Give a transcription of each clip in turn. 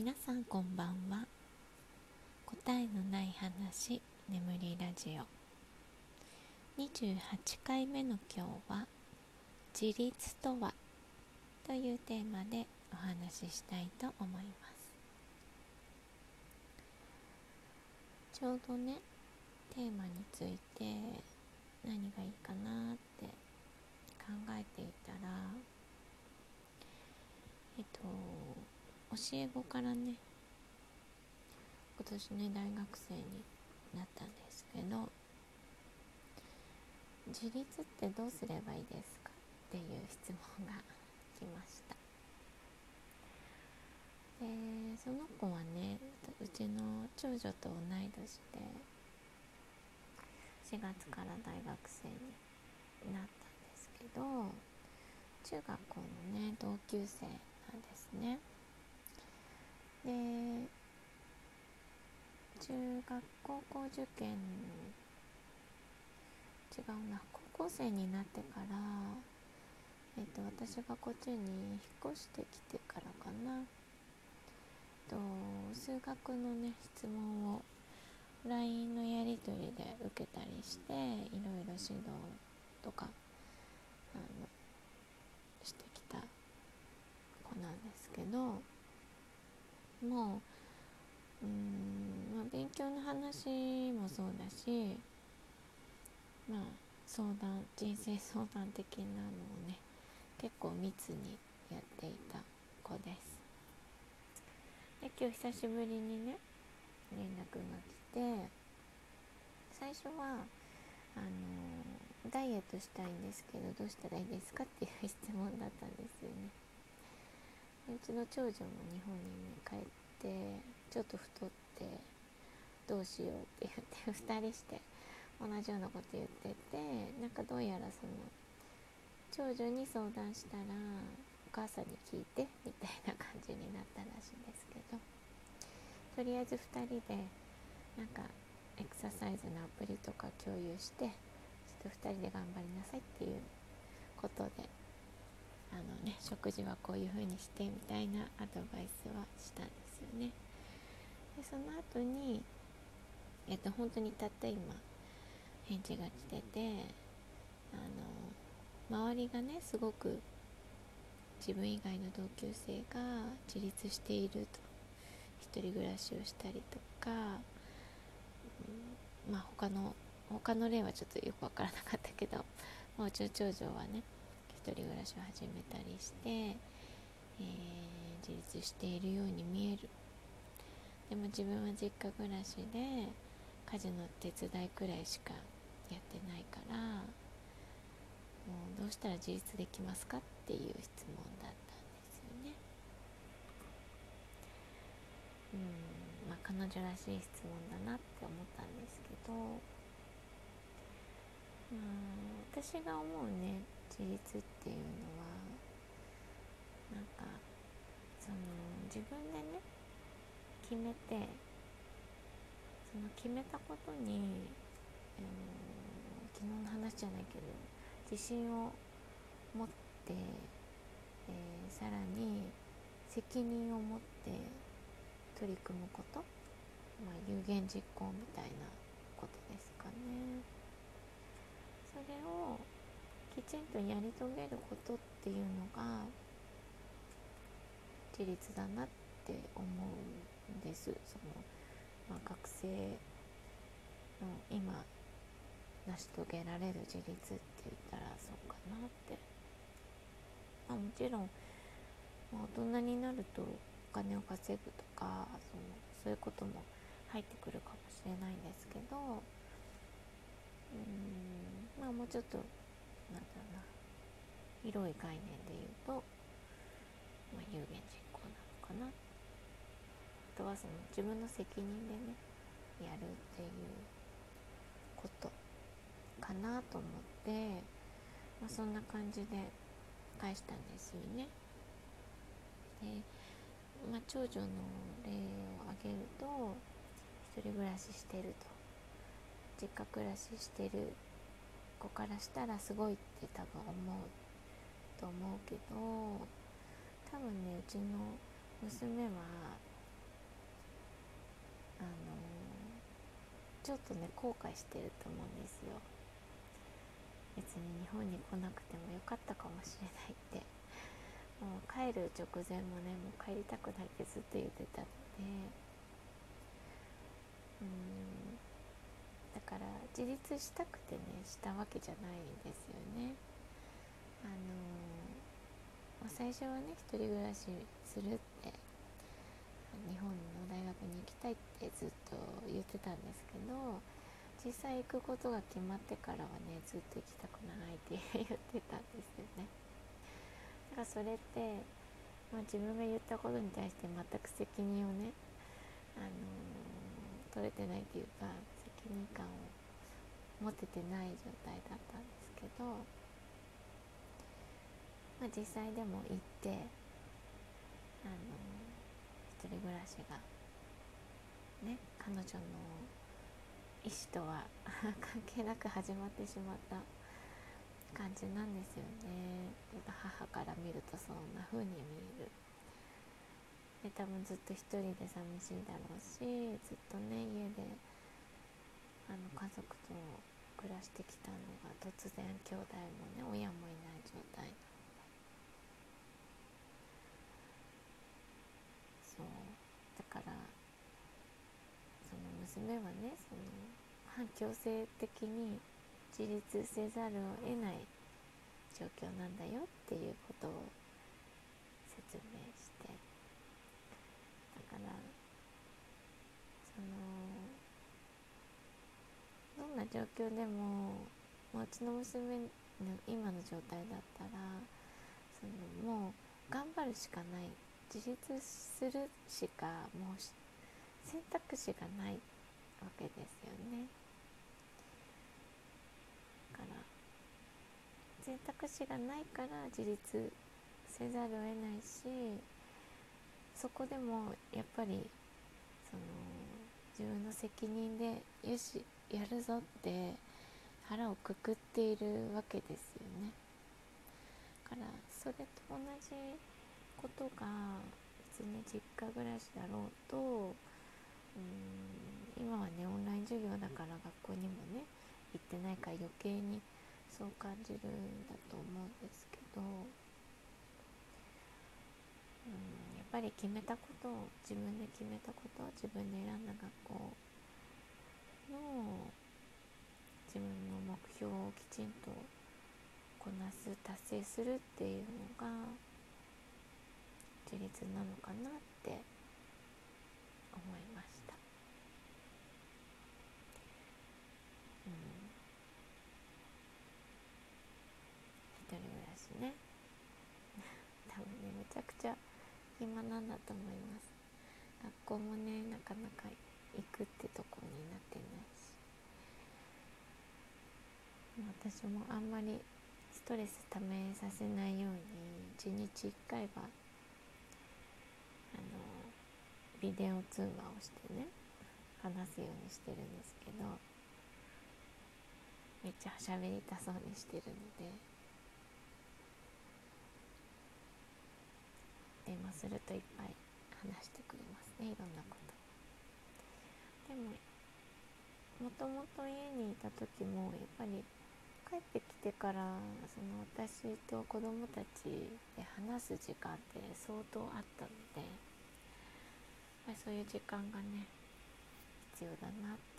皆さんこんばんは。答えのない話眠りラジオ。28回目の今日は自立とは？というテーマでお話ししたいと思います。ちょうどねテーマについて何がいいかなって考えていたらえっと教え子からね今年ね大学生になったんですけど自立ってどうすればいいですかっていう質問が来ました。でその子はねうちの長女と同い年で4月から大学生になったんですけど中学校のね同級生なんですね。で中学高校受験。違うな高校生になってからえっ、と私がこっちに引っ越してきてからかな。と数学のね質問を LINE のやり取りで受けたりしていろいろ指導とかあのしてきた子なんですけど。もううん、まあ、勉強の話もそうだしまあ相談人生相談的なのをね結構密にやっていた子です。で今日久しぶりにね連絡が来て最初はあのダイエットしたいんですけどどうしたらいいですかっていう質問だったんですよね。うちの長女も日本に、ね、帰ってちょっと太ってどうしようって言って 2人して同じようなこと言っててなんかどうやらその長女に相談したらお母さんに聞いてみたいな感じになったらしいんですけどとりあえず2人でなんかエクササイズのアプリとか共有してちょっと2人で頑張りなさいっていうことであのね食事はこういう風にしてみたいなアドバイスはしたんですよね。でその後にえっと本当にたった今返事が来ててあの周りがねすごく自分以外の同級生が自立していると。一人暮らしをしたりとか、うん、まあ他の他の例はちょっとよく分からなかったけどもううちの長女はね一人暮らしを始めたりして、えー、自立しているように見える。でも自分は実家暮らしで家事の手伝いくらいしかやってないからもうどうしたら自立できますかっていう質問だったんですよね。うんまあ彼女らしい質問だなって思ったんですけどうん私が思うね自立っていうのはなんかその自分でね決めてその決めたことに、えー、昨日の話じゃないけど自信を持って、えー、さらに責任を持って取り組むこと、まあ、有言実行みたいなことですかね。それをきちんとやり遂げることっていうのが自立だなって思うんです。その、まあ、学生の今成し遂げられる自立って言ったらそうかなって、まあ、もちろん、まあ、大人になるとお金を稼ぐとかそのそういうことも入ってくるかもしれないんですけどうんまあもうちょっとなんだろうな。広い概念で言うと、まあ、有言実行なのかな。あとはその自分の責任でねやるっていうことかなと思って、まあ、そんな感じで返したんですよね。で、まあ、長女の例を挙げると一人暮らししてると。実家暮らししてる子からしたらすごいって多分思うと思うけど多分ねうちの娘はあのちょっとね後悔してると思うんですよ。別に日本に来なくてもよかったかもしれないって。もう帰る直前もねもう帰りたくないってずっと言ってたので。うん。から自立したくてねしたわけじゃないんですよね。あの、まあ、最初はね一人暮らしするって日本の大学に行きたいってずっと言ってたんですけど実際行くことが決まってからはねずっと行きたくないって言ってたんですよね。だからそれって、まあ、自分が言ったことに対して全く責任をね、あのー、取れてないっていうか任感を持ててない状態だったんですけど、まあ、実際でも行ってあの、一人暮らしがね彼女の意思とは 関係なく始まってしまった感じなんですよね。母から見るとそんな風に見える。で多分ずっと一人で寂しいだろうしずっとね家であの家族と暮らしてきたのが突然兄弟もね親もいない状態。なのでそうだからその娘はねその反強制的に自立せざるを得ない状況なんだよっていうことを説明してだからそのどんな状況でも、まあ、うちの娘の今の状態だったらそのもう頑張るしかない自立するしかもう選択肢がないわけですよね。だから選択肢がないから自立せざるを得ないしそこでもやっぱりその自分の責任でよしやるぞって腹をくくっているわけですよね。だからそれと同じことが別に実家暮らしだろうとうん今はねオンライン授業だから学校にもね行ってないから余計にそう感じるんだと思うんですけどうんぱり決めたことを自分で決めたことを自分で選んだ学校の自分の目標をきちんとこなす達成するっていうのが自立なのかなって思いました。うん、一人暮らしね多分ねめちゃくちゃ暇なんだと思います？学校もねなかなか行くってとこになってないし。私もあんまりストレスためさせないように1日1回はあのビデオ通話をしてね話すようにしてるんですけどめっちゃ喋りたそうにしてるので電話するといっぱい話してくれますね。いろんなこと。でももともと家にいた時もやっぱり帰ってきてからその私と子供たちで話す時間って相当あったのでやっぱりそういう時間がね必要だなって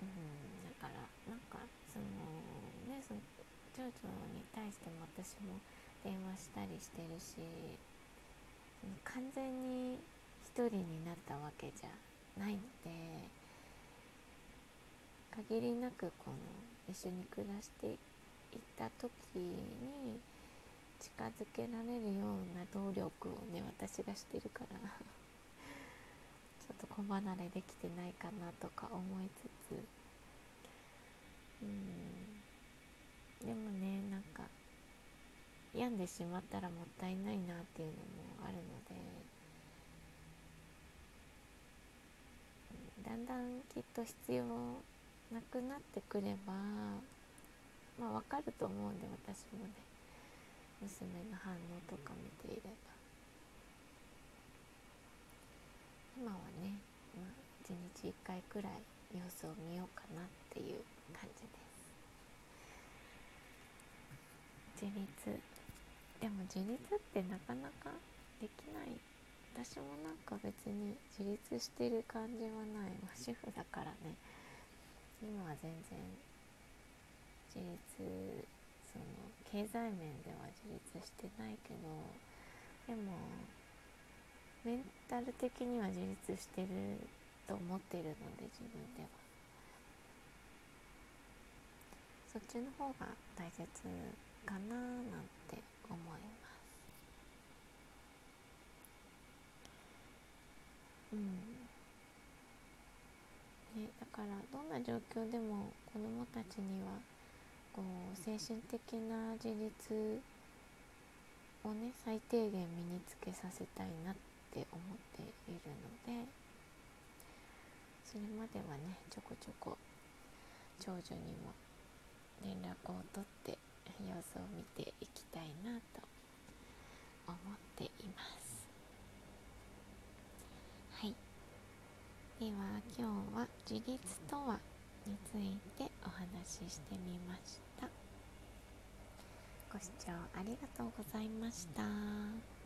うんだからなんかそのねその長女に対しても私も電話したりしてるし完全に一人になったわけじゃないので限りなくこの一緒に暮らしていった時に近づけられるような努力をね私がしてるから ちょっと子離れできてないかなとか思いつつうん。でもねなんか病んでしまったらもったいないなっていうのもあるので、だんだんきっと必要なくなってくればまあわかると思うんで私もね娘の反応とか見ていれば。今はね、まあ、1日1回くらい様子を見ようかなっていう感じで。す自立。でも自立ってなかなかできない。私もなんか別に自立してる感じはない、まあ、主婦だからね。今は全然自立その経済面では自立してないけどでもメンタル的には自立してると思ってるので自分では。そっちの方が大切かななんて思います。うん。ね、だからどんな状況でも子どもたちにはこう精神的な自立をね最低限身につけさせたいなって思っているのでそれまではねちょこちょこ長女にも連絡を取って様子を見ていきたいなと思っています。はい。では今日は自立とはについてお話ししてみました。ご視聴ありがとうございました。